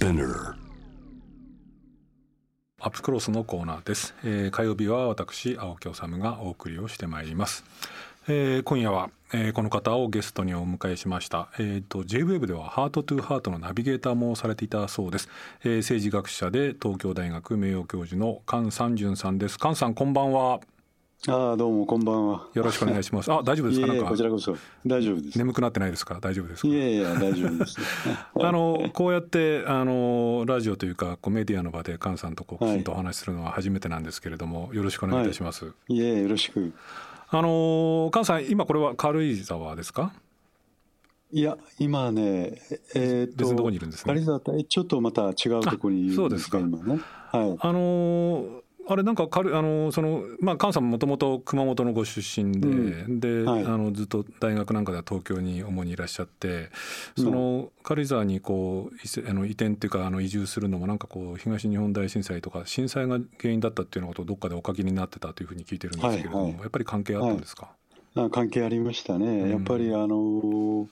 Spinner アップクロスのコーナーです、えー火曜日は私青木治がお送りをしてまいります、えー今夜は、えーこの方をゲストにお迎えしました、えー、と JWEB ではハートトゥーハートのナビゲーターもされていたそうです、えー政治学者で東京大学名誉教授の菅三淳さんです。菅さんこんばんは。ああどうもこんばんは。よろしくお願いしますあ大丈夫ですか？いえいえなんかこちらこそ大丈夫です。眠くなってないですか？大丈夫ですか？いえいえ大丈夫です。あのこうやってあのラジオというかこうメディアの場で菅さんとこうきちんとお話しするのは初めてなんですけれども、よろしくお願いいたします。いえよろしく。あの菅さん今これは軽井沢ですか？いや今ねえー、っと別のとこにいるんですね軽井沢とちょっとまた違うところにいるんであそうですか今ね。はい。あのあれなんか軽いあのそのまあ菅さんもともと熊本のご出身で、うん。で、はい。あのずっと大学なんかでは東京に主にいらっしゃってその軽井沢にこうあの移転っていうかあの移住するのもなんかこう東日本大震災とか震災が原因だったっていうようなことをどっかでお書きになってたというふうに聞いてるんですけれども、はいはい。やっぱり関係あったんですか？あ関係ありましたね。ん。やっぱりあの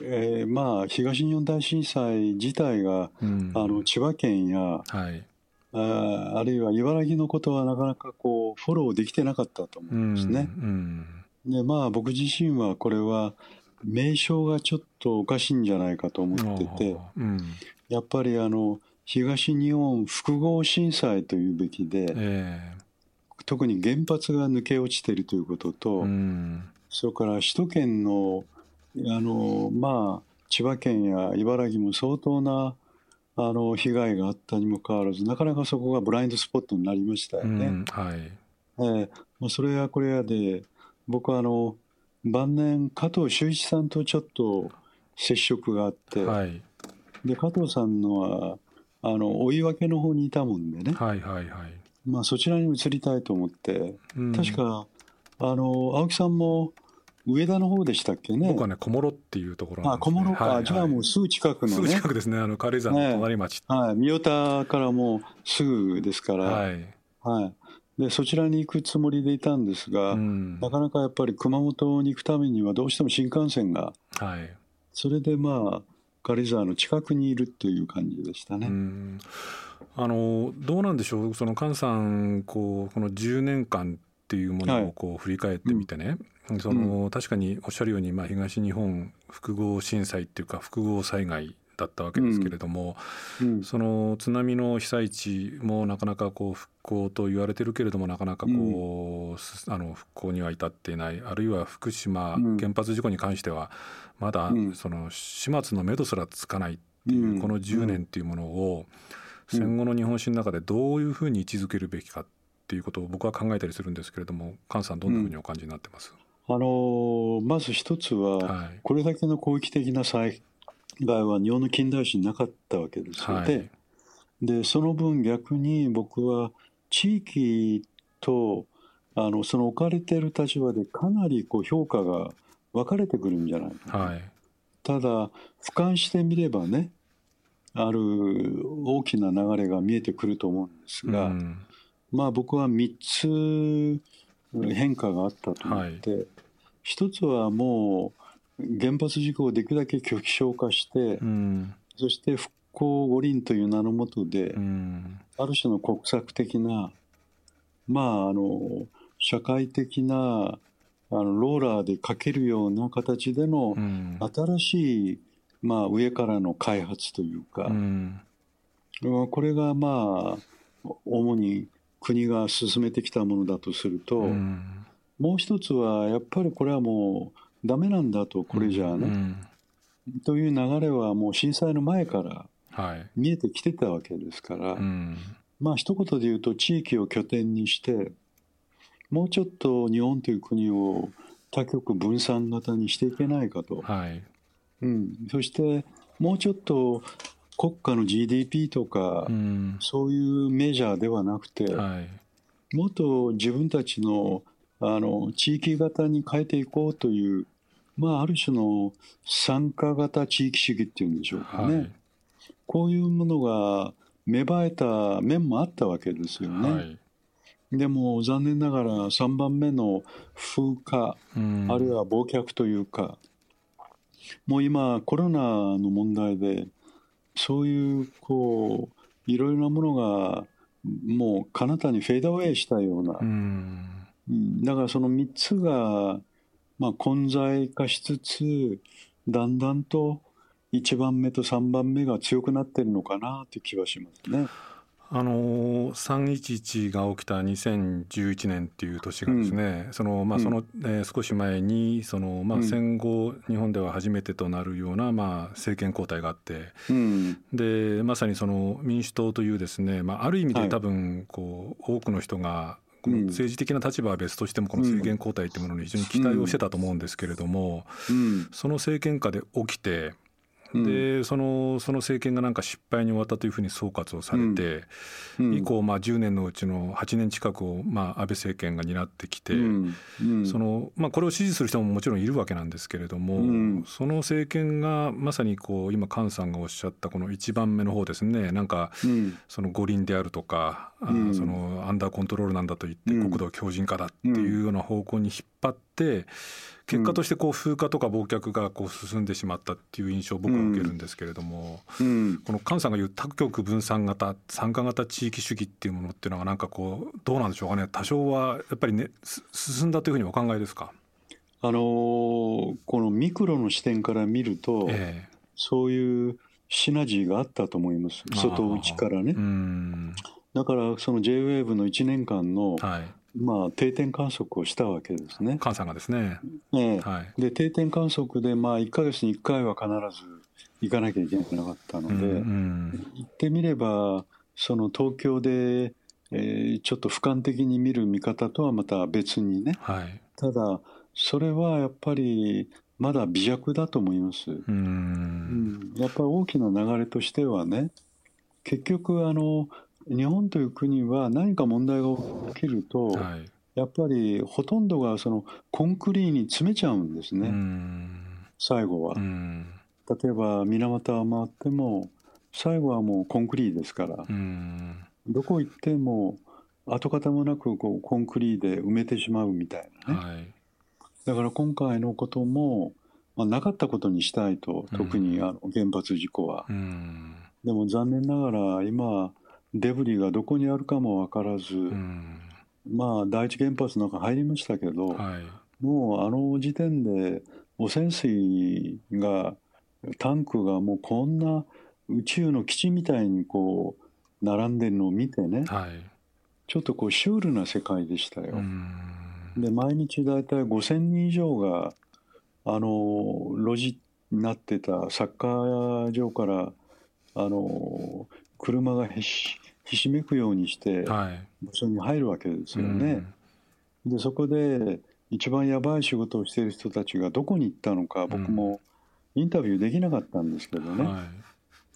えーまあ東日本大震災自体が、うん。あの千葉県やはい。ああるいは茨城のことはなかなかこうフォローできてなかったと思うんですね。うんでまあ僕自身はこれは名称がちょっとおかしいんじゃないかと思っててうん、やっぱりあの東日本複合震災というべきでえ特に原発が抜け落ちているということえと、うん。それから首都圏のあのまあ千葉県や茨城も相当なあの被害があったにもかかわらずなかなかそこがブラインドスポットになりましたようね。んはい。ええ。まあ、それやこれやで僕はあの晩年加藤修一さんとちょっと接触があって、はい。で加藤さんのはあの追い分けの方にいたもんでね、はいはいはい。まあ、そちらに移りたいと思って、うん。確かあの青木さんも上田の方でしたっけね。僕はね小諸っていうところなんあですね。小諸か、はいはい。じゃあもうすぐ近くのね。すぐ近くですね。あの軽井沢の隣町、はい、三代田からもうすぐですから、はい、はい。でそちらに行くつもりでいたんですが、うん。なかなかやっぱり熊本に行くためにはどうしても新幹線が。はい。それでまあ軽井沢の近くにいるっていう感じでしたね。うん。あのどうなんでしょう？その菅さんこうこの10年間っていうものはい。をこう振り返ってみてね、その確かにおっしゃるように、まあ、東日本複合震災っていうか複合災害だったわけですけれども、うん。その津波の被災地もなかなかこう復興と言われてるけれどもなかなかこう、すあの復興には至っていない。あるいは福島うん。原発事故に関してはまだうん。その始末の目処すらつかないっていう、うん。この10年っていうものをうん。戦後の日本史の中でどういうふうに位置づけるべきかっていうことを僕は考えたりするんですけれども菅さんどんなふうにお感じになってます、あのーまず一つは、はい。これだけの広域的な災害は日本の近代史になかったわけですよ、はい。ででその分逆に僕は地域とあのその置かれている立場でかなりこう評価が分かれてくるんじゃないか。なはい。ただ俯瞰してみればねある大きな流れが見えてくると思うんですが、うんまあ僕は3つ変化があったと思って、一つはもう原発事故をできるだけ拒否消化して、うん。そして復興五輪という名のもとで、うん。ある種の国策的なまああの社会的なあのローラーでかけるような形でのうん。新しい、まあ、上からの開発というか、うん。これがまあ主に国が進めてきたものだとすると、うん。もう一つはやっぱりこれはもうダメなんだとこれじゃあね、うん。という流れはもう震災の前からはい。見えてきてたわけですから、うん。まあ一言で言うと地域を拠点にしてもうちょっと日本という国を多極分散型にしていけないかと、はい。うん、そしてもうちょっと国家の GDP とか、うん。そういうメジャーではなくて、はい。もっと自分たちのあの地域型に変えていこうという、まあ、ある種の参加型地域主義っていうんでしょうかね、はい。こういうものが芽生えた面もあったわけですよね。はい。でも残念ながら3番目の風化、うん。あるいは忘却というかもう今コロナの問題でそういうこういろいろなものがもう彼方にフェードアウェイしたような、うん。だからその3つが、まあ、混在化しつつだんだんと1番目と3番目が強くなってるのかなという気はしますね。あの311が起きた2011年っていう年がですね、うん、そのまあその、えー、少し前にそのまあ戦後日本では初めてとなるようなまあ政権交代があって、うん、でまさにその民主党というですね、まあある意味で多分こう多くの人がこの政治的な立場は別としてもこの政権交代というものに非常に期待をしてたと思うんですけれども、その政権下で起きてでそのその政権がなんか失敗に終わったというふうに総括をされて、以降まあ10年のうちの8年近くをまあ安倍政権が担ってきて、そのまあこれを支持する人ももちろんいるわけなんですけれども、その政権がまさにこう今菅さんがおっしゃったこの1番目の方ですね。なんかその五輪であるとか、そのアンダーコントロールなんだと言って国土強靭化だっていうような方向に引っ張って結果としてこう風化とか忘却がこう進んでしまったっていう印象を僕は受けるんですけれども、うん、この菅さんが言う多極分散型参加型地域主義っていうものっていうのはなんかこうどうなんでしょうかね。多少はやっぱりね進んだというふうにお考えですか？あのー、このミクロの視点から見ると、えー、そういうシナジーがあったと思います。外内からね。だからその JWAVE の1年間の、はい。まあ、定点観測をしたわけですね。菅さんがですね。ええ。はい、で定点観測で、まあ、1か月に1回は必ず行かなきゃいけなかったので、うんうん、行ってみればその東京で、えー、ちょっと俯瞰的に見る見方とはまた別にね、はい、ただそれはやっぱりまだ微弱だと思います。うん、やっぱり大きな流れとしてはね結局あの日本という国は何か問題が起きると、はい、やっぱりほとんどがそのコンクリに詰めちゃうんですね、最後は。例えば水俣回っても最後はもうコンクリですから、どこ行っても跡形もなくこうコンクリで埋めてしまうみたいなね、はい、だから今回のことも、まあ、なかったことにしたいと特にあの原発事故は。でも残念ながら今デブリがどこにあるかも分からず、うん、まあ第一原発の中入りましたけど、はい、もうあの時点で汚染水がタンクがもうこんな宇宙の基地みたいにこう並んでるのを見てね、はい、ちょっとこうシュールな世界でしたよ。で毎日大体5,000人以上があの路地になってたサッカー場からあの車がへしひしめくようにして場所に入るわけですよね。はいうん、でそこで一番やばい仕事をしている人たちがどこに行ったのか僕もインタビューできなかったんですけどね、は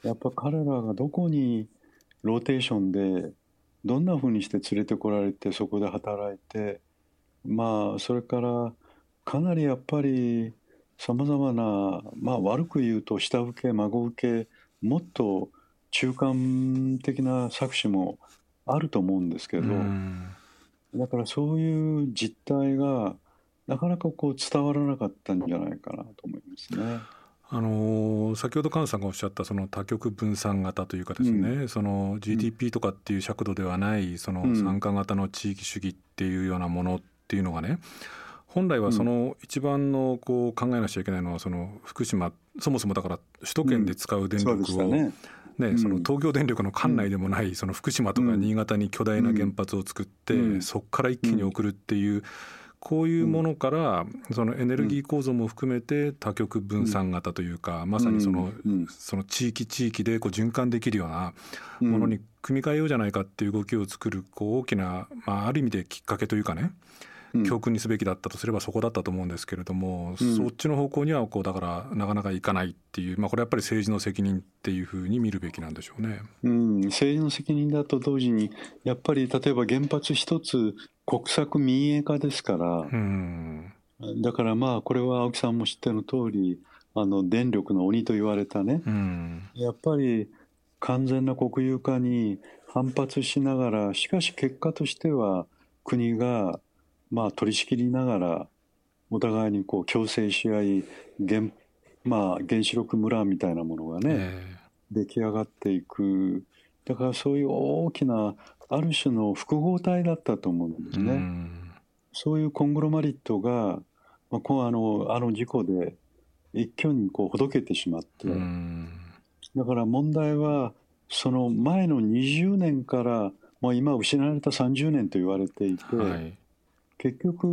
い、やっぱ彼らがどこにローテーションでどんなふうにして連れてこられてそこで働いてまあそれからかなりやっぱりさまざまなまあ悪く言うと下請け孫請けもっと中間的な作詞もあると思うんですけど、だからそういう実態がなかなかこう伝わらなかったんじゃないかなと思いますね。あの先ほど菅さんがおっしゃったその多極分散型というかですね、うん、その GDP とかっていう尺度ではないその参加型の地域主義っていうようなものっていうのがね本来はその一番のこう考えなくちゃいけないのはその福島そもそもだから首都圏で使う電力を、ね、ね、その東京電力の管内でもないその福島とか新潟に巨大な原発を作って、そこから一気に送るっていう。こういうものからそのエネルギー構造も含めて多極分散型というかまさにそのその地域地域でこう循環できるようなものに組み替えようじゃないかっていう動きを作るこう大きなまあある意味できっかけというかね教訓にすべきだったとすればそこだったと思うんですけれども、うん、そっちの方向にはこうだからなかなかいかないっていう、まあ、これやっぱり政治の責任っていうふうに見るべきなんでしょうね、うん、政治の責任だと同時にやっぱり例えば原発一つ国策民営化ですから、うん、だからまあこれは青木さんも知っての通りあの電力の鬼と言われたね、うん、やっぱり完全な国有化に反発しながらしかし結果としては国がまあ、取り仕切りながらお互いにこう共生し合い原,、まあ、原子力村みたいなものがね、え出来上がっていく。だからそういう大きなある種の複合体だったと思うんですね。そういうコングロマリットが、まあ、こうあのあの事故で一挙にこうほどけてしまって、だから問題はその前の20年から今失われた30年と言われていて、はい、結局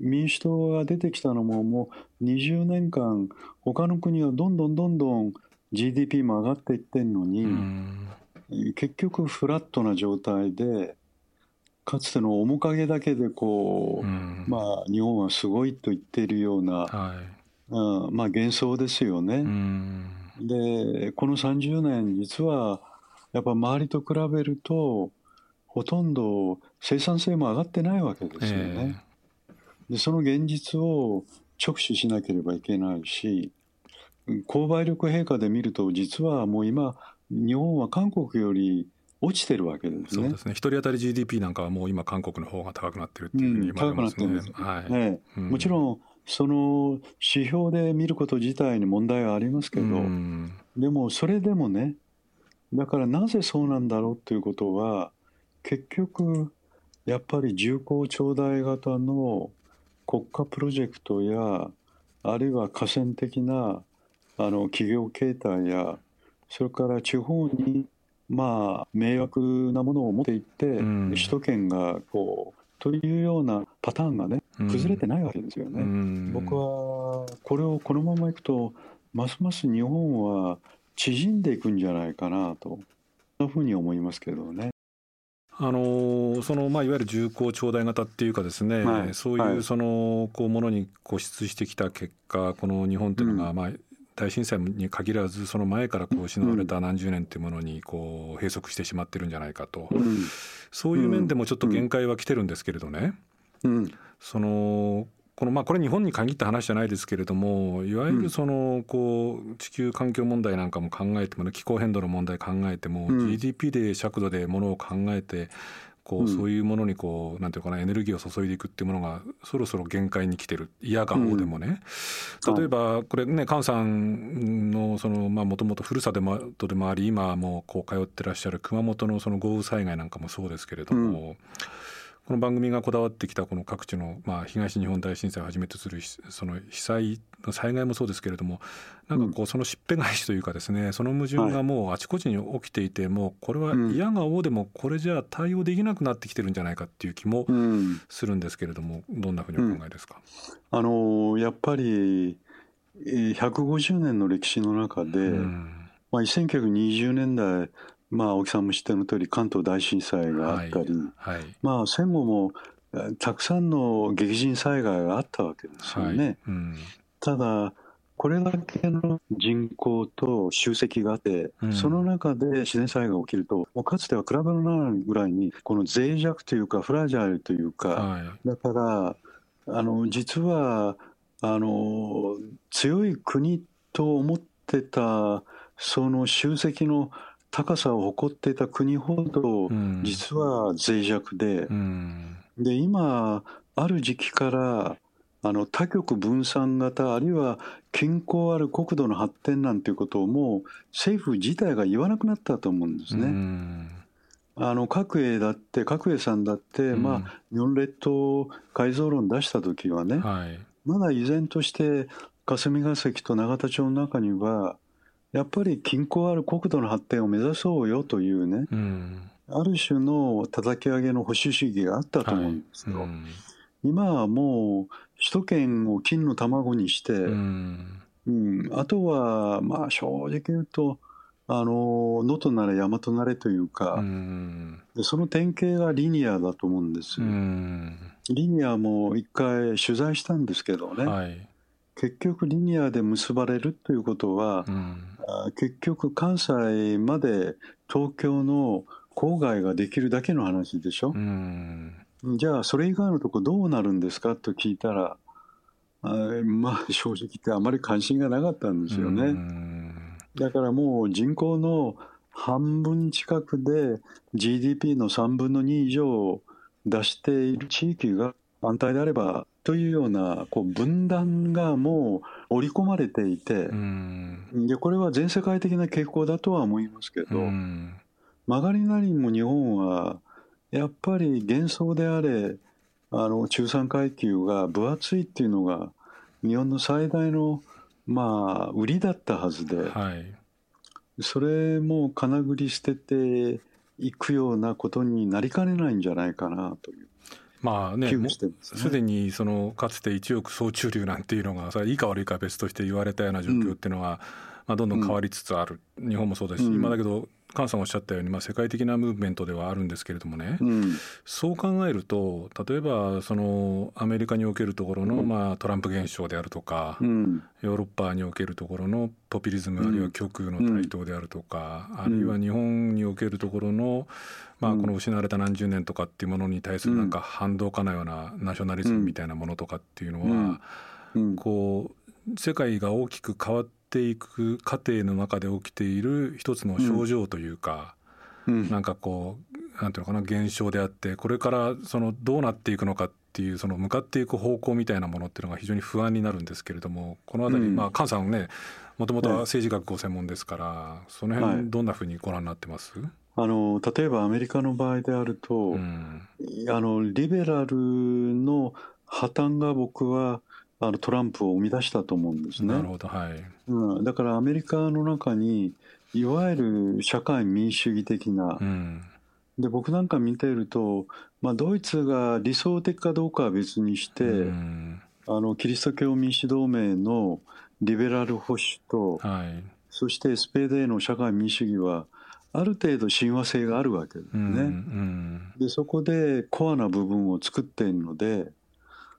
民主党が出てきたのももう20年間他の国はどんどんどんどん GDP も上がっていってんのに、結局フラットな状態でかつての面影だけでこう、まあ日本はすごいと言っているような、はい、うん、まあ幻想ですよね。でこの30年実はやっぱ周りと比べるとほとんど生産性も上がってないわけですよね。えー、でその現実を直視しなければいけないし購買力陛下で見ると実はもう今日本は韓国より落ちてるわけですね。そうですね。一人当たり GDP なんかはもう今韓国の方が高くなってるっていうふうに言われますね。はい。ね、うん、もちろんその指標で見ること自体に問題はありますけど、うん、でもそれでもね、だからなぜそうなんだろうということは結局やっぱり重厚長大型の国家プロジェクトやあるいは河川的なあの企業形態やそれから地方にまあ迷惑なものを持っていって、うん、首都圏がこうというようなパターンがね崩れてないわけですよね。うん、僕はこれをこのままいくとますます日本は縮んでいくんじゃないかなとそんなふうに思いますけどね。あのそのまあ、いわゆる重厚長大型っていうかですね、はい、そういうそのこうものに固執してきた結果この日本というのがまあ大震災に限らずその前からこう失われた何十年というものにこう閉塞してしまってるんじゃないかと、うん、そういう面でもちょっと限界は来てるんですけれどね、うん、そのこのまあこれ日本に限った話じゃないですけれどもいわゆるそのこう地球環境問題なんかも考えても、ね、気候変動の問題考えても、GDP で尺度でものを考えてこうそういうものにこうなんていうかなエネルギーを注いでいくっていうものがそろそろ限界に来てる。嫌がおうでもね、うん、例えばこれね菅さんのそのまあもともとふるさとでもあり今もこう通ってらっしゃる熊本のその豪雨災害なんかもそうですけれども、うんこの番組がこだわってきたこの各地の、まあ、東日本大震災をはじめとするその被災の災害もそうですけれどもなんかこうそのしっぺ返しというかですねその矛盾がもうあちこちに起きていてもうこれは嫌がおうでもこれじゃ対応できなくなってきてるんじゃないかっていう気もするんですけれどもどんなふうにお考えですか、うん、あのやっぱり150年の歴史の中で、うん、まあ、1920年代まあ、青木さんも知っての通り関東大震災があったり、はい。はい、まあ、戦後もたくさんの激甚災害があったわけですよね。はい。うん、ただこれだけの人口と集積があって、うん、その中で自然災害が起きると、もうかつては比べのないぐらいに、この脆弱というか、フラジャイルというか、はい、だから、あの実はあの強い国と思ってた、その集積の高さを誇っていた国ほど実は脆弱で、うん、で今ある時期からあの多極分散型あるいは均衡ある国土の発展なんていうことをもう政府自体が言わなくなったと思うんですね。うん、あの角栄だって角栄さんだって、うん、まあ日本列島改造論出した時はね、はい、まだ依然として霞が関と永田町の中にはやっぱり均衡ある国土の発展を目指そうよというね、うん、ある種の叩き上げの保守主義があったと思うんですよ。はいうん、今はもう首都圏を金の卵にして、うん、うん、あとはまあ正直言うとあの能登なれ大和なれというか、でその典型がリニアだと思うんですよ。リニアも一回取材したんですけどね、はい、結局リニアで結ばれるということは、うん、結局関西まで東京の郊外ができるだけの話でしょ、うん、じゃあそれ以外のとこどうなるんですか？と聞いたらあまあ正直言ってあまり関心がなかったんですよね、うん、だからもう人口の半分近くで GDP の3分の2以上出している地域が反対であればというようなこう分断がもう織り込まれていて、でこれは全世界的な傾向だとは思いますけど、うん、曲がりなりにも日本はやっぱり幻想であれあの中産階級が分厚いっていうのが日本の最大のまあ売りだったはずで、はい、それも金繰り捨てていくようなことになりかねないんじゃないかなという。まあね、すで、にそのかつて一億総中流なんていうのがそれいいか悪いか別として言われたような状況っていうのは、まあ、どんどん変わりつつある、日本もそうですし、今だけど菅さんおっしゃったように、まあ、世界的なムーブメントではあるんですけれどもね、うん、そう考えると例えばそのアメリカにおけるところの、まあ、トランプ現象であるとか、うん、ヨーロッパにおけるところのポピュリズム、あるいは極右の台頭であるとか、あるいは日本におけるところの、まあ、この失われた何十年とかっていうものに対するなんか反動かのようなナショナリズムみたいなものとかっていうのは、こう世界が大きく変わっていく過程の中で起きている一つの症状というか、うん、なんかこうなんていうのかな現象であってこれからそのどうなっていくのかっていうその向かっていく方向みたいなものっていうのが非常に不安になるんですけれどもこの辺り、うん、まあ菅さんねもともとは政治学ご専門ですから、その辺どんなふうにご覧になってます、はいあの例えばアメリカの場合であると、うん、あのリベラルの破綻が僕はあのトランプを生み出したと思うんですね。なるほどはい。うん、だからアメリカの中にいわゆる社会民主主義的な、うん、で僕なんか見ていると、まあ、ドイツが理想的かどうかは別にして、うん、あのキリスト教民主同盟のリベラル保守と、はい、そしてスペーデーの社会民主主義はある程度親和性があるわけですね。うんうん、でそこでコアな部分を作っているので、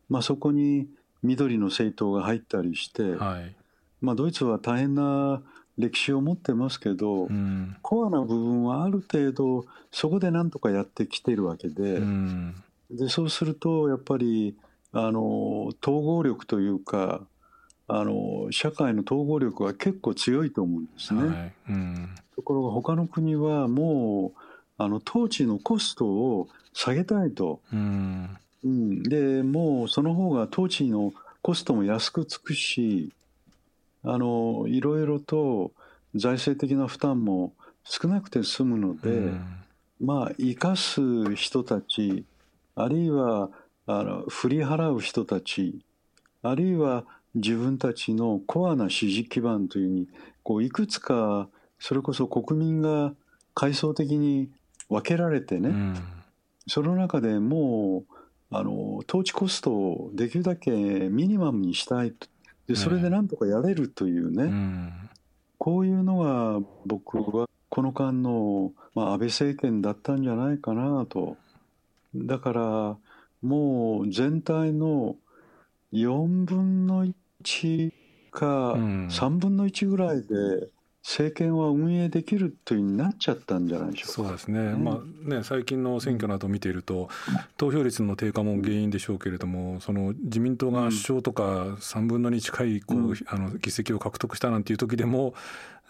まあ、そこに緑の政党が入ったりして、はい、まあ、ドイツは大変な歴史を持ってますけど、うん、コアな部分はある程度そこでなんとかやってきているわけでうん、でそうするとやっぱりあの統合力というかあの社会の統合力は結構強いと思うんですね。はい。うん、ところが他の国はもうあの統治のコストを下げたいと、うん、うん、でもうその方が統治のコストも安くつくしあのいろいろと財政的な負担も少なくて済むので、うん、まあ生かす人たちあるいはあの振り払う人たちあるいは自分たちのコアな支持基盤というにこういくつかそれこそ国民が階層的に分けられてね、うん、その中でもうあの統治コストをできるだけミニマムにしたいでそれでなんとかやれるというね、うん、こういうのが僕はこの間の、まあ、安倍政権だったんじゃないかなと。だからもう全体の4分の1か3分の1ぐらいで政権は運営できるというになっちゃったんじゃないでしょうそうですね、うん、まあね、最近の選挙などを見ていると、投票率の低下も原因でしょうけれども、その自民党が首相とか3分の2近いこう、うん、あの議席を獲得したなんていう時でも、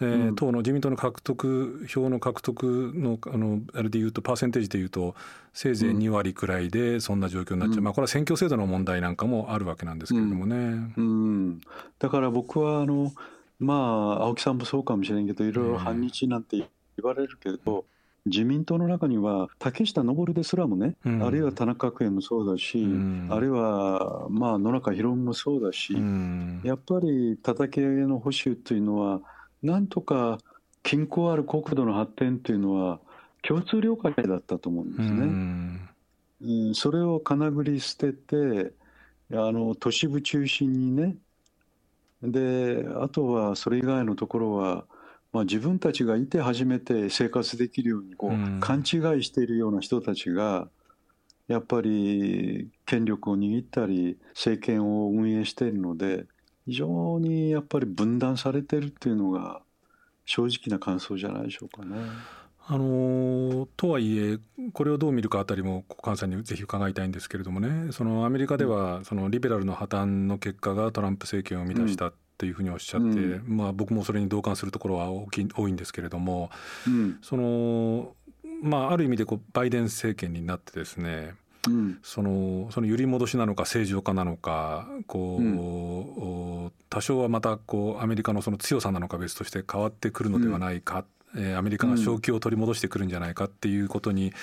えー、党の自民党の獲得票の獲得のあのあれでいうとパーセンテージでいうとせいぜい2割くらいでそんな状況になっちゃう、うん、まあ、これは選挙制度の問題なんかもあるわけなんですけれどもね。うん、だから僕はあのまあ青木さんもそうかもしれんけどいろいろ反日なんて言われるけど、自民党の中には竹下登ですらもね、うん、あるいは田中角栄もそうだし、うん、あるいはまあ野中宏もそうだし、うん、やっぱり叩き上げの保守というのはなんとか均衡ある国土の発展というのは共通了解だったと思うんですね。うん、それをかなぐり捨ててあの都市部中心にねであとはそれ以外のところは、まあ、自分たちがいて初めて生活できるようにこう、うん、勘違いしているような人たちがやっぱり権力を握ったり政権を運営しているので非常にやっぱり分断されてるっていうのが正直な感想じゃないでしょうかね。あのとはいえこれをどう見るかあたりも菅さんにぜひ伺いたいんですけれどもね。そのアメリカではそのリベラルの破綻の結果がトランプ政権を生み出したっていうふうにおっしゃって、うん、まあ、僕もそれに同感するところは大き多いんですけれども、うん、そのまあ、ある意味でこうバイデン政権になってですねうん、そのその揺り戻しなのか正常化なのかこう、うん、多少はまたこうアメリカのその強さなのか別として変わってくるのではないか、うん、えー、アメリカが正気を取り戻してくるんじゃないかっていうことに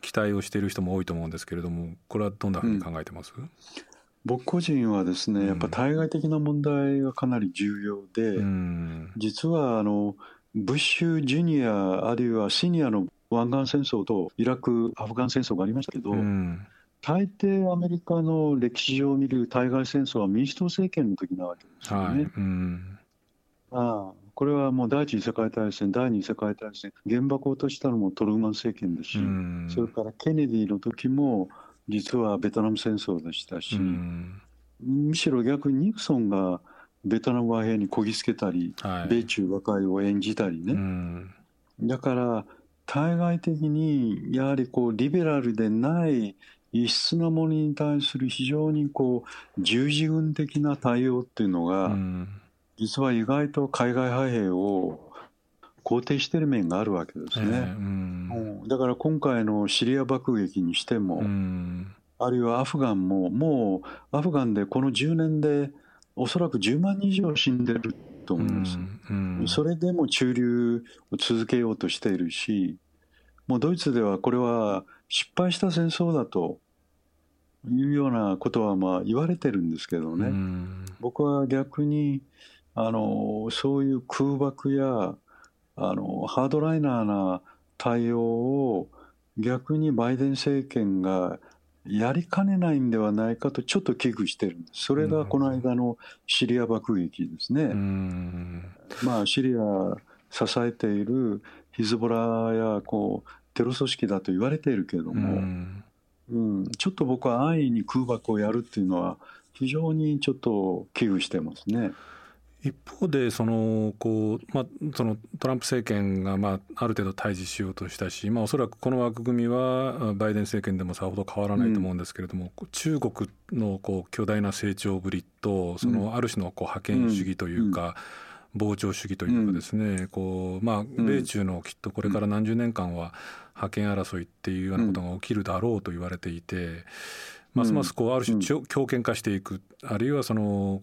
期待をしている人も多いと思うんですけれどもこれはどんなふうに考えてます、僕個人はですねやっぱ対外的な問題がかなり重要で、実はあのブッシュジュニアあるいはシニアの湾岸戦争とイラク・アフガン戦争がありましたけど、うん、大抵アメリカの歴史上を見る対外戦争は民主党政権の時なわけですよね。はい。うん、ああこれはもう第一次世界大戦、第二次世界大戦、原爆を落としたのもトルーマン政権ですし、うん、それからケネディの時も、実はベトナム戦争でしたし、むしろ逆にニクソンがベトナム和平にこぎつけたり、はい、米中和解を演じたりね。だから対外的にやはりこうリベラルでない異質なものに対する非常にこう十字軍的な対応っていうのが、実は意外と海外派兵を肯定している面があるわけですね、えーうん、だから今回のシリア爆撃にしても、うん、あるいはアフガンももうアフガンでこの10年でおそらく10万人以上死んでると思います、うんうん、それでも駐留を続けようとしているしもうドイツではこれは失敗した戦争だというようなことはまあ言われてるんですけどね、うん、僕は逆にあのそういう空爆やあのハードライナーな対応を逆にバイデン政権がやりかねないんではないかとちょっと危惧してるんです。それがこの間のシリア爆撃ですね。まあシリア支えているヒズボラやこうテロ組織だと言われているけれども、うん、ちょっと僕は安易に空爆をやるっていうのは非常にちょっと危惧してますね。一方でそのこう、まあ、そのトランプ政権がまあある程度対峙しようとしたし、まあ、おそらくこの枠組みはバイデン政権でもさほど変わらないと思うんですけれども、うん、中国のこう巨大な成長ぶりとそのある種のこう覇権主義というか、膨張主義というかですね、こうまあ、米中のきっとこれから何十年間は覇権争いっていうようなことが起きるだろうと言われていて。ますますこうある種強権化していく、あるいはその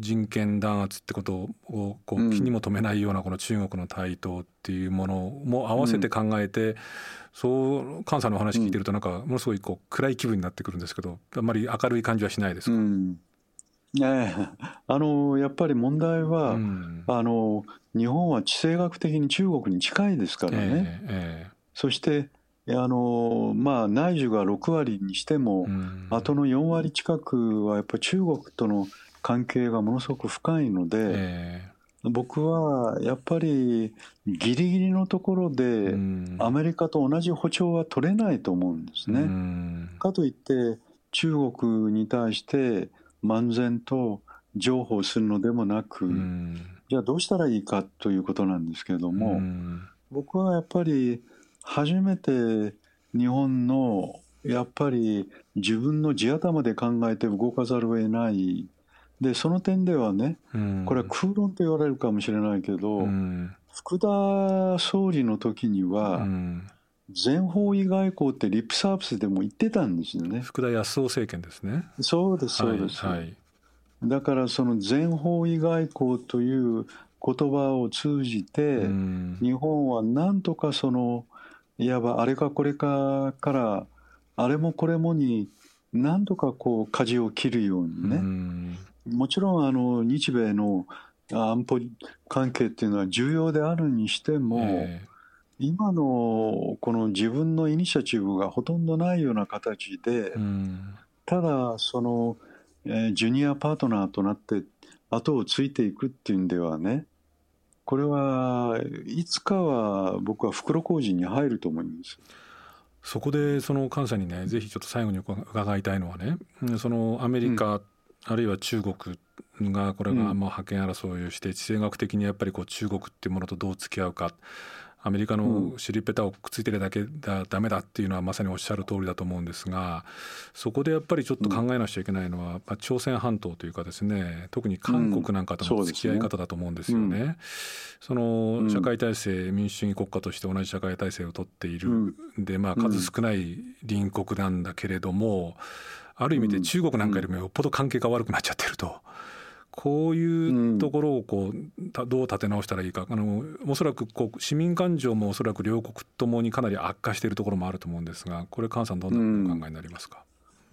人権弾圧ってことをこう気にも留めないようなこの中国の台頭っていうものも合わせて考えて、そう菅さんの話聞いてるとなんかものすごいこう暗い気分になってくるんですけどあんまり明るい感じはしないですか、うん。え。あのやっぱり問題は、うん、あの日本は地政学的に中国に近いですからね、えええ、そしてあのまあ、内需が6割にしても、うん、後の4割近くはやっぱり中国との関係がものすごく深いので、えー、僕はやっぱりギリギリのところでアメリカと同じ歩調は取れないと思うんですね。うん、かといって中国に対して漫然と譲歩するのでもなく、うん、じゃあどうしたらいいかということなんですけれども、僕はやっぱり初めて日本のやっぱり自分の地頭で考えて動かざるを得ないでその点ではね、これは空論と言われるかもしれないけど、うん、福田総理の時には、全方位外交ってリップサービスでも言ってたんですよね。福田康夫政権ですね。そうですそうです。はい、はい、だからその全方位外交という言葉を通じて、日本はなんとかそのいわばあれかこれかからあれもこれもに何とかこう舵を切るようにね。もちろんあの日米の安保関係っていうのは重要であるにしても、えー、今のこの自分のイニシアチブがほとんどないような形で、ただその、えー、ジュニアパートナーとなって後をついていくっていうんではねこれはいつかは僕は袋小路に入ると思います。そこでその菅さんにねぜひちょっと最後に伺いたいのはねそのアメリカ、うん、あるいは中国がこれがまあ覇権争いをして地政学的にやっぱりこう中国っていうものとどう付き合うかアメリカの尻ペタをくっついてるだけだダメだっていうのはまさにおっしゃる通りだと思うんですがそこでやっぱりちょっと考えなくちゃいけないのは、まあ、朝鮮半島というかですね特に韓国なんかとの付き合い方だと思うんですよね。その社会体制民主主義国家として同じ社会体制をとっている、でまあ数少ない隣国なんだけれどもある意味で中国なんかよりもよっぽど関係が悪くなっちゃってると。こういうところをこうどう立て直したらいいか。あのおそらくこう市民感情もおそらく両国ともにかなり悪化しているところもあると思うんですがこれ菅さんどんなお考えになりますか、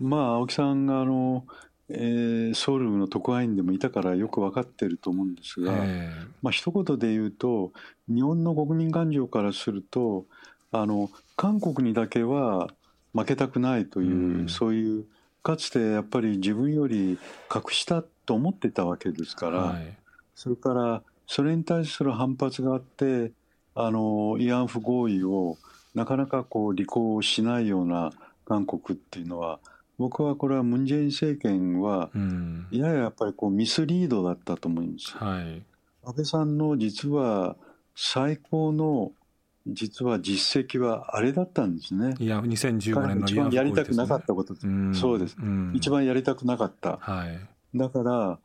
うん、まあ青木さんがあの、えー、ソウルの特派員でもいたからよく分かってると思うんですが、えー、まあ一言で言うと日本の国民感情からするとあの韓国にだけは負けたくないという、うん、そういうかつてやっぱり自分より格下と思ってたわけですから、はい、それからそれに対する反発があってあの慰安婦合意をなかなかこう履行しないような韓国っていうのは僕はこれはムン・ジェイン政権は、やややっぱりこうミスリードだったと思います。はい、安倍さんの実は最高の実は実績はあれだったんですね。いや、2015年の一番やりたくなかったこと、そうです、一番やりたくなかった。はい、だから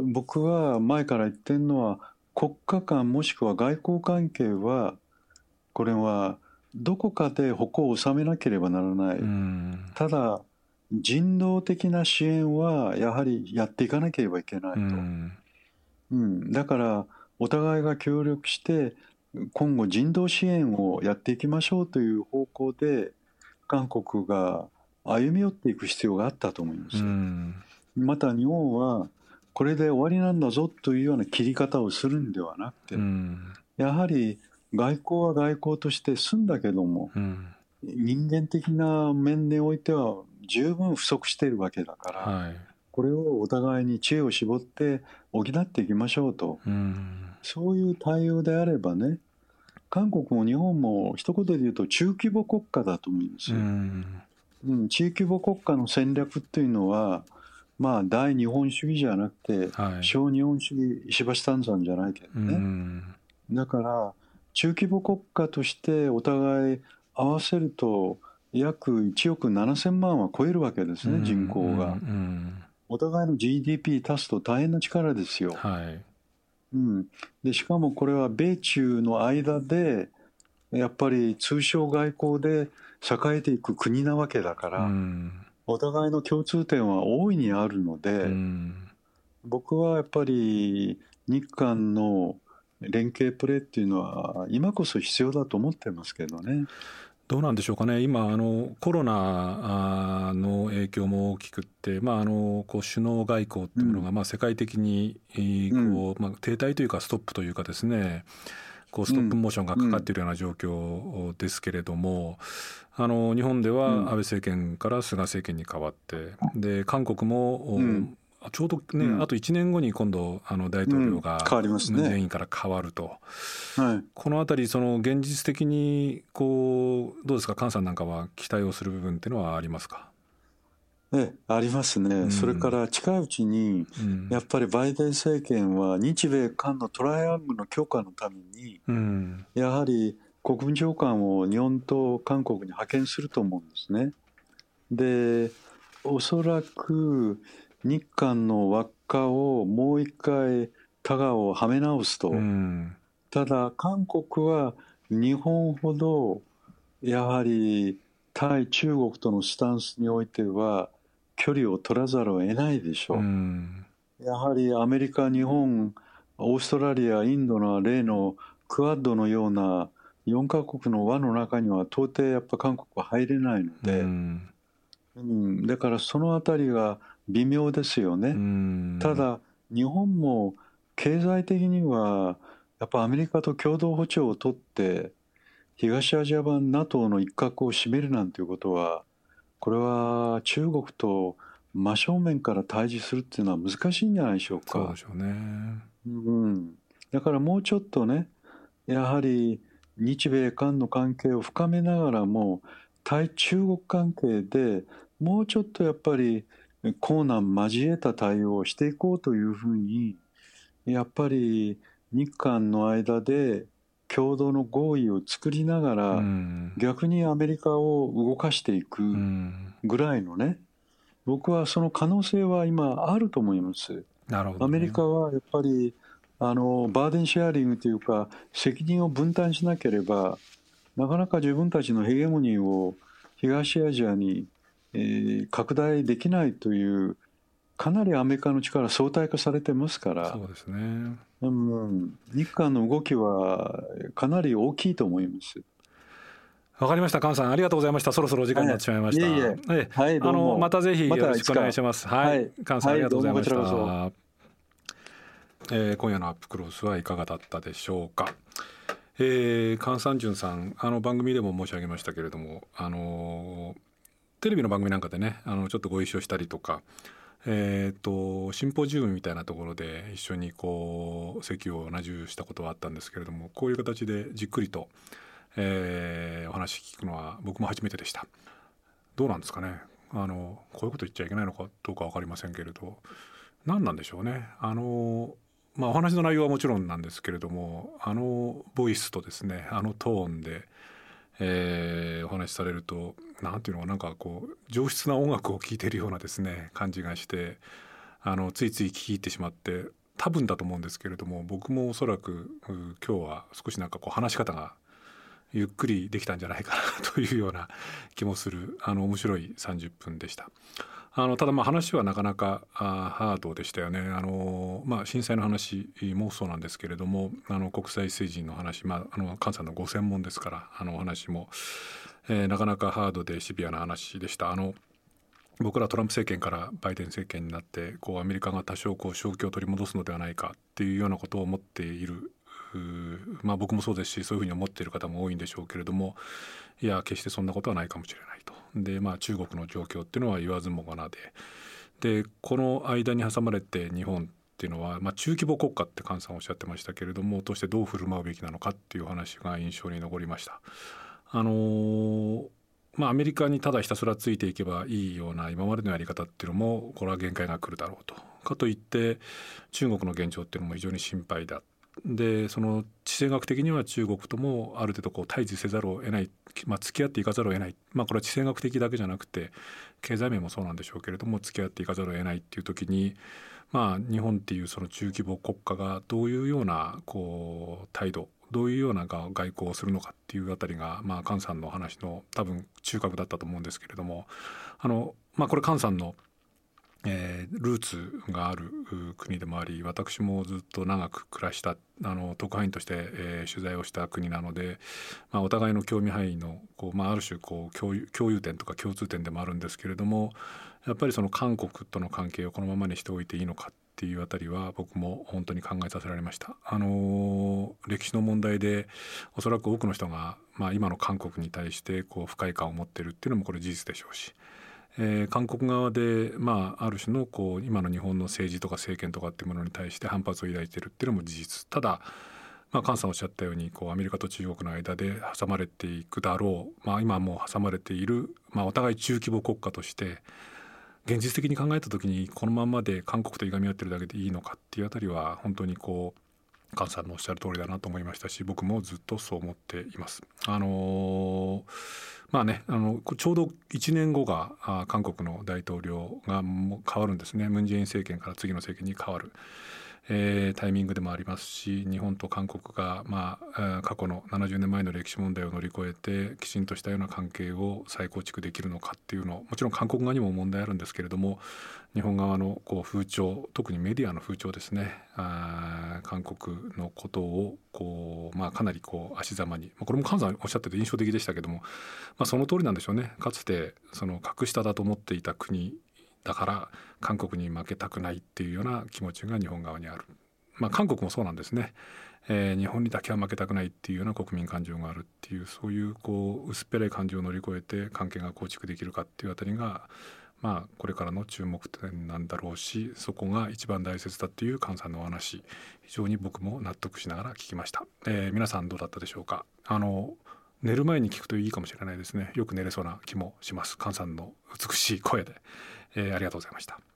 僕は前から言ってるのは国家間もしくは外交関係はこれはどこかで矛を収めなければならない、ただ人道的な支援はやはりやっていかなければいけないと、うん、うん、だからお互いが協力して今後人道支援をやっていきましょうという方向で韓国が歩み寄っていく必要があったと思います。うんまた日本はこれで終わりなんだぞというような切り方をするんではなくて、うん、やはり外交は外交として済んだけども、うん、人間的な面においては十分不足しているわけだから、はい、これをお互いに知恵を絞って補っていきましょうと、うん、そういう対応であればね韓国も日本も一言で言うと中規模国家だと思うんですよ。うん、中規模国家の戦略っていうのはまあ大日本主義じゃなくて、はい、小日本主義石橋丹山じゃないけどね、だから中規模国家としてお互い合わせると約1億7000万は超えるわけですね、人口が、お互いの GDP 足すと大変な力ですよ、はい。うん、でしかもこれは米中の間でやっぱり通商外交で栄えていく国なわけだから、うんお互いの共通点は大いにあるので、僕はやっぱり日韓の連携プレーっていうのは今こそ必要だと思ってますけどね。どうなんでしょうかね、今、あのコロナの影響も大きくって、まあ、あのこう首脳外交っていうものが、まあ、世界的にこう、まあ、停滞というか、ストップというかですね、こうストップモーションがかかっているような状況ですけれども、あの日本では安倍政権から菅政権に変わってで韓国も、ちょうどね、うん、あと1年後に今度あの大統領がムン・ジェインから変わると、はい、この辺りその現実的にこうどうですか？菅さんなんかは期待をする部分っていうのはありますか？えありますね、うん、それから近いうちに、やっぱりバイデン政権は日米韓のトライアングルの強化のために、うん、やはり国務長官を日本と韓国に派遣すると思うんですね。でおそらく日韓の輪っかをもう一回タガをはめ直すと、うん、ただ韓国は日本ほどやはり対中国とのスタンスにおいては距離を取らざるを得ないでしょう、うん、やはりアメリカ日本オーストラリアインドの例のクアッドのような4カ国の輪の中には到底やっぱ韓国は入れないので、うん、うん、だからそのあたりが微妙ですよね、うん、ただ日本も経済的にはやっぱアメリカと共同歩調を取って東アジア版 NATO の一角を占めるなんていうことはこれは中国と真正面から対峙するっていうのは難しいんじゃないでしょうか。そうでしょうね、うん、だからもうちょっとねやはり日米韓の関係を深めながらも対中国関係でもうちょっとやっぱり困難交えた対応をしていこうというふうにやっぱり日韓の間で共同の合意を作りながら、逆にアメリカを動かしていくぐらいのね、僕はその可能性は今あると思います。なるほど、ね、アメリカはやっぱりあのバーデンシェアリングというか責任を分担しなければなかなか自分たちのヘゲモニーを東アジアに、えー、拡大できないというかなりアメリカの力相対化されてますからそうですね、うん、日韓の動きはかなり大きいと思います。わかりました、菅さん、ありがとうございました。そろそろお時間になってしまいました。はい、いえいえはい、あのまたぜひよろしくお願いします。はい、菅さん、ありがとうございました。はい、えー、今夜のアップクロスはいかがだったでしょうか。えー、菅三淳さん、あの番組でも申し上げましたけれども、あのテレビの番組なんかでね、あのちょっとご一緒したりとか。えーと、シンポジウムみたいなところで一緒にこう席を同じしたことはあったんですけれどもこういう形でじっくりと、えー、お話聞くのは僕も初めてでした。どうなんですかね？あのこういうこと言っちゃいけないのかどうか分かりませんけれど。何なんでしょうね？あのまあお話の内容はもちろんなんですけれどもあのボイスとですねあのトーンで、えー、お話しされると何ていうのかなんかこう上質な音楽を聴いてるようなですね感じがしてあのついつい聴き入ってしまって多分だと思うんですけれども僕もおそらく今日は少しなんかこう話し方がゆっくりできたんじゃないかなというような気もするあの面白い30分でした。あのただまあ話はなかなかあハードでしたよねあの、まあ、震災の話もそうなんですけれどもあの国際政治の話、まあ、あの菅さんのご専門ですからあの話も、えー、なかなかハードでシビアな話でした。あの僕らトランプ政権からバイデン政権になってこうアメリカが多少こう正気を取り戻すのではないかっていうようなことを思っているまあ、僕もそうですしそういうふうに思っている方も多いんでしょうけれどもいや決してそんなことはないかもしれないと。でまあ中国の状況っていうのは言わずもがなででこの間に挟まれて日本っていうのは、まあ、中規模国家って菅さんおっしゃってましたけれどもとしてどう振る舞うべきなのかっていう話が印象に残りました。あのーまあ、アメリカにただひたすらついていけばいいような今までのやり方っていうのもこれは限界が来るだろうと。かといって中国の現状っていうのも非常に心配だでその地政学的には中国ともある程度こう対峙せざるを得ない、まあ、付き合っていかざるを得ない、まあ、これは地政学的だけじゃなくて経済面もそうなんでしょうけれども付き合っていかざるを得ないっていう時に、まあ、日本っていうその中規模国家がどういうようなこう態度どういうような外交をするのかっていうあたりが、まあ、菅さんの話の多分中核だったと思うんですけれどもあの、まあ、これ菅さんのえー、ルーツがある国でもあり私もずっと長く暮らしたあの特派員として、えー、取材をした国なので、まあ、お互いの興味範囲のこう、まあ、ある種こう共有共有点とか共通点でもあるんですけれどもやっぱりその韓国との関係をこのままにしておいていいのかっていうあたりは僕も本当に考えさせられました。あの歴史の問題でおそらく多くの人が、まあ、今の韓国に対してこう不快感を持ってるっていうのもこれ事実でしょうし。えー、韓国側で、まあ、ある種のこう今の日本の政治とか政権とかっていうものに対して反発を抱いてるっていうのも事実ただ、まあ、菅さんおっしゃったようにこうアメリカと中国の間で挟まれていくだろう、まあ、今もう挟まれている、まあ、お互い中規模国家として現実的に考えた時にこのままで韓国といがみ合ってるだけでいいのかっていうあたりは本当にこう菅さんのおっしゃる通りだなと思いましたし僕もずっとそう思っています。あのーまあね、あのちょうど1年後があ韓国の大統領が変わるんですねムン・ジェイン政権から次の政権に変わる。えー、タイミングでもありますし日本と韓国が、まあ、過去の70年前の歴史問題を乗り越えてきちんとしたような関係を再構築できるのかっていうのもちろん韓国側にも問題あるんですけれども日本側のこう風潮特にメディアの風潮ですねあ韓国のことをこう、まあ、かなりこう足ざまに、まあ、これも菅さんおっしゃってて印象的でしたけども、まあ、その通りなんでしょうね。かつてその格下だと思っていた国だから韓国に負けたくないっていうような気持ちが日本側にある。まあ、韓国もそうなんですね、えー、日本にだけは負けたくないっていうような国民感情があるっていうそういうこう薄っぺらい感情を乗り越えて関係が構築できるかっていうあたりがまあこれからの注目点なんだろうしそこが一番大切だっていう菅さんのお話非常に僕も納得しながら聞きました、えー、皆さんどうだったでしょうか。あの寝る前に聞くといいかもしれないですね。よく寝れそうな気もします。菅さんの美しい声で。えー、ありがとうございました。